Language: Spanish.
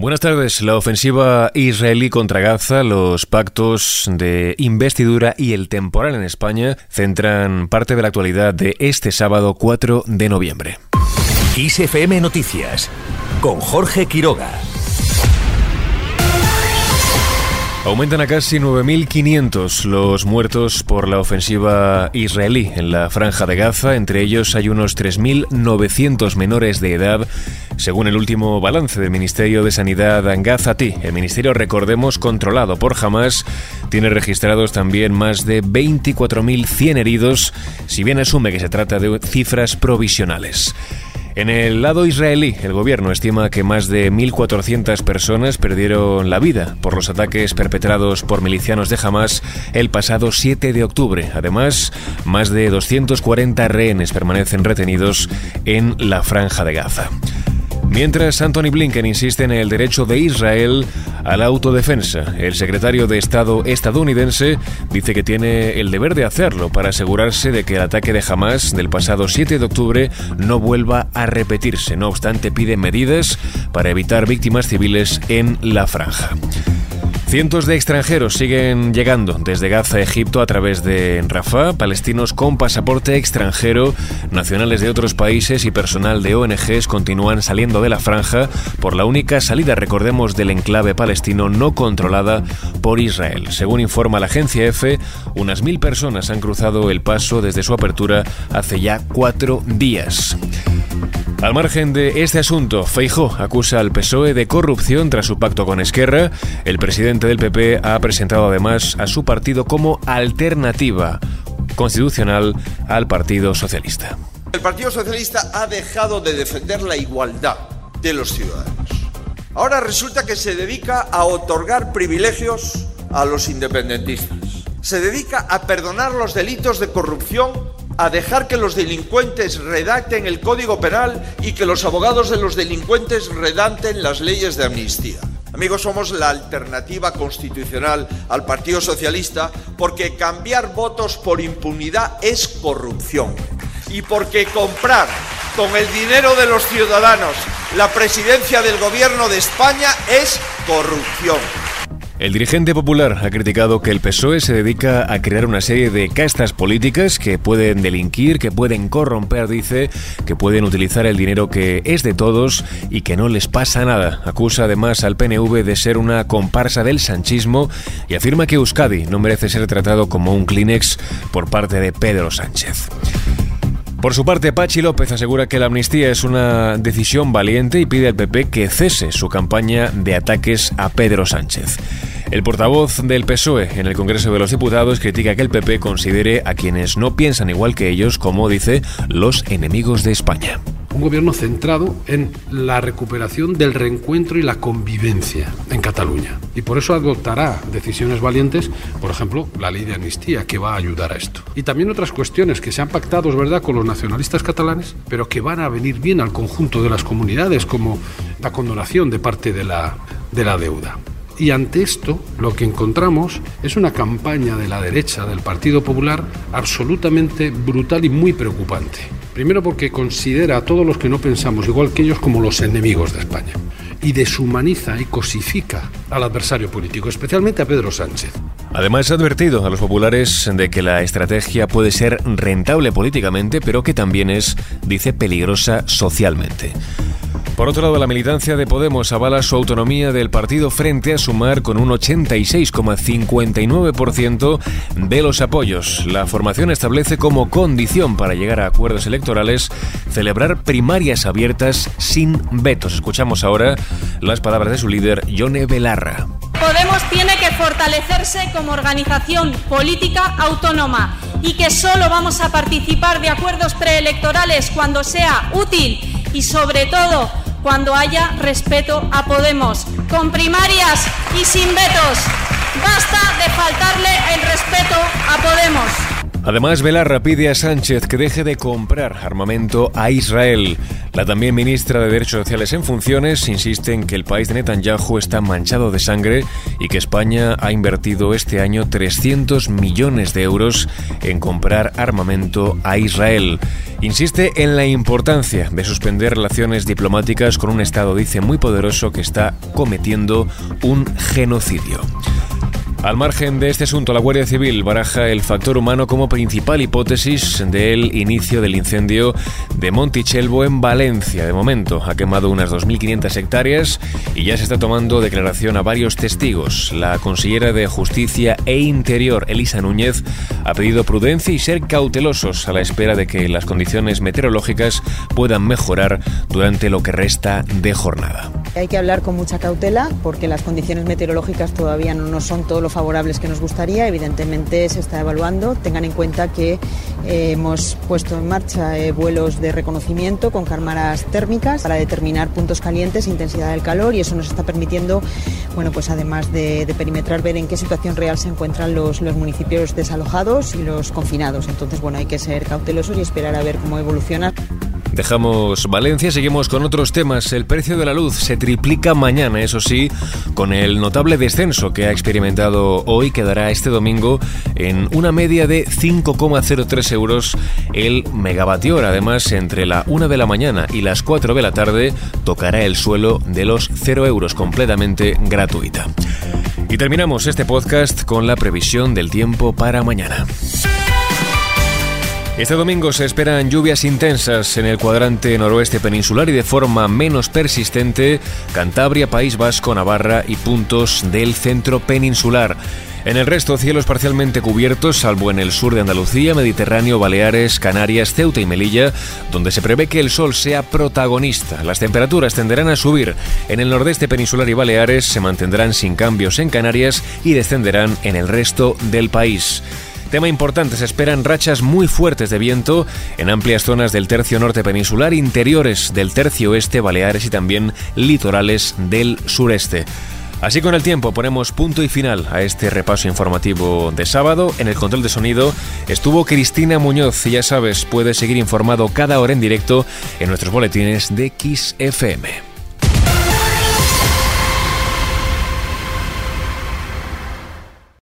Buenas tardes. La ofensiva israelí contra Gaza, los pactos de investidura y el temporal en España centran parte de la actualidad de este sábado 4 de noviembre. ISFM Noticias con Jorge Quiroga. Aumentan a casi 9.500 los muertos por la ofensiva israelí en la franja de Gaza. Entre ellos hay unos 3.900 menores de edad, según el último balance del Ministerio de Sanidad en. El ministerio, recordemos, controlado por Hamas, tiene registrados también más de 24.100 heridos, si bien asume que se trata de cifras provisionales. En el lado israelí, el gobierno estima que más de 1.400 personas perdieron la vida por los ataques perpetrados por milicianos de Hamas el pasado 7 de octubre. Además, más de 240 rehenes permanecen retenidos en la franja de Gaza. Mientras Anthony Blinken insiste en el derecho de Israel a la autodefensa, el secretario de Estado estadounidense dice que tiene el deber de hacerlo para asegurarse de que el ataque de Hamas del pasado 7 de octubre no vuelva a repetirse. No obstante, pide medidas para evitar víctimas civiles en la franja. Cientos de extranjeros siguen llegando desde Gaza a Egipto a través de Rafah, palestinos con pasaporte extranjero, nacionales de otros países y personal de ONGs continúan saliendo de la franja por la única salida, recordemos, del enclave palestino no controlada por Israel. Según informa la agencia EFE, unas mil personas han cruzado el paso desde su apertura hace ya cuatro días. Al margen de este asunto, Feijó acusa al PSOE de corrupción tras su pacto con Esquerra. El presidente del PP ha presentado además a su partido como alternativa constitucional al Partido Socialista. El Partido Socialista ha dejado de defender la igualdad de los ciudadanos. Ahora resulta que se dedica a otorgar privilegios a los independentistas. Se dedica a perdonar los delitos de corrupción a dejar que los delincuentes redacten el Código Penal y que los abogados de los delincuentes redacten las leyes de amnistía. Amigos, somos la alternativa constitucional al Partido Socialista porque cambiar votos por impunidad es corrupción y porque comprar con el dinero de los ciudadanos la presidencia del gobierno de España es corrupción. El dirigente popular ha criticado que el PSOE se dedica a crear una serie de castas políticas que pueden delinquir, que pueden corromper, dice, que pueden utilizar el dinero que es de todos y que no les pasa nada. Acusa además al PNV de ser una comparsa del sanchismo y afirma que Euskadi no merece ser tratado como un Kleenex por parte de Pedro Sánchez. Por su parte, Pachi López asegura que la amnistía es una decisión valiente y pide al PP que cese su campaña de ataques a Pedro Sánchez. El portavoz del PSOE en el Congreso de los Diputados critica que el PP considere a quienes no piensan igual que ellos como, dice, los enemigos de España un gobierno centrado en la recuperación del reencuentro y la convivencia en Cataluña. Y por eso adoptará decisiones valientes, por ejemplo, la ley de amnistía, que va a ayudar a esto. Y también otras cuestiones que se han pactado, es verdad, con los nacionalistas catalanes, pero que van a venir bien al conjunto de las comunidades, como la condonación de parte de la, de la deuda. Y ante esto lo que encontramos es una campaña de la derecha del Partido Popular absolutamente brutal y muy preocupante. Primero porque considera a todos los que no pensamos igual que ellos como los enemigos de España y deshumaniza y cosifica al adversario político, especialmente a Pedro Sánchez. Además ha advertido a los populares de que la estrategia puede ser rentable políticamente, pero que también es, dice, peligrosa socialmente. Por otro lado, la militancia de Podemos avala su autonomía del partido frente a Sumar con un 86,59% de los apoyos. La formación establece como condición para llegar a acuerdos electorales celebrar primarias abiertas sin vetos. Escuchamos ahora las palabras de su líder, Yone Belarra. Podemos tiene que fortalecerse como organización política autónoma y que solo vamos a participar de acuerdos preelectorales cuando sea útil y sobre todo cuando haya respeto a Podemos, con primarias y sin vetos. Basta de faltarle Además, Belarra pide a Sánchez que deje de comprar armamento a Israel. La también ministra de Derechos Sociales en funciones insiste en que el país de Netanyahu está manchado de sangre y que España ha invertido este año 300 millones de euros en comprar armamento a Israel. Insiste en la importancia de suspender relaciones diplomáticas con un Estado, dice, muy poderoso que está cometiendo un genocidio. Al margen de este asunto, la Guardia Civil baraja el factor humano como principal hipótesis del inicio del incendio de Montichelvo en Valencia. De momento ha quemado unas 2.500 hectáreas y ya se está tomando declaración a varios testigos. La consillera de Justicia e Interior, Elisa Núñez, ha pedido prudencia y ser cautelosos a la espera de que las condiciones meteorológicas puedan mejorar durante lo que resta de jornada. Hay que hablar con mucha cautela porque las condiciones meteorológicas todavía no son todo lo favorables que nos gustaría. Evidentemente se está evaluando. Tengan en cuenta que eh, hemos puesto en marcha eh, vuelos de reconocimiento con cámaras térmicas para determinar puntos calientes, intensidad del calor y eso nos está permitiendo, bueno, pues además de, perimetrar, ver en qué situación real se encuentran los, los municipios desalojados y los confinados. Entonces, bueno, hay que ser cautelosos y esperar a ver cómo evoluciona. Dejamos Valencia, seguimos con otros temas. El precio de la luz se triplica mañana, eso sí, con el notable descenso que ha experimentado hoy, quedará este domingo en una media de 5,03 euros el megavatio. Además, entre la 1 de la mañana y las 4 de la tarde tocará el suelo de los 0 euros completamente gratuita. Y terminamos este podcast con la previsión del tiempo para mañana. Este domingo se esperan lluvias intensas en el cuadrante noroeste peninsular y de forma menos persistente Cantabria, País Vasco, Navarra y puntos del centro peninsular. En el resto, cielos parcialmente cubiertos, salvo en el sur de Andalucía, Mediterráneo, Baleares, Canarias, Ceuta y Melilla, donde se prevé que el sol sea protagonista. Las temperaturas tenderán a subir. En el nordeste peninsular y Baleares se mantendrán sin cambios en Canarias y descenderán en el resto del país. Tema importante, se esperan rachas muy fuertes de viento en amplias zonas del tercio norte peninsular, interiores del tercio oeste, Baleares y también litorales del sureste. Así con el tiempo ponemos punto y final a este repaso informativo de sábado. En el control de sonido estuvo Cristina Muñoz y ya sabes, puedes seguir informado cada hora en directo en nuestros boletines de XFM.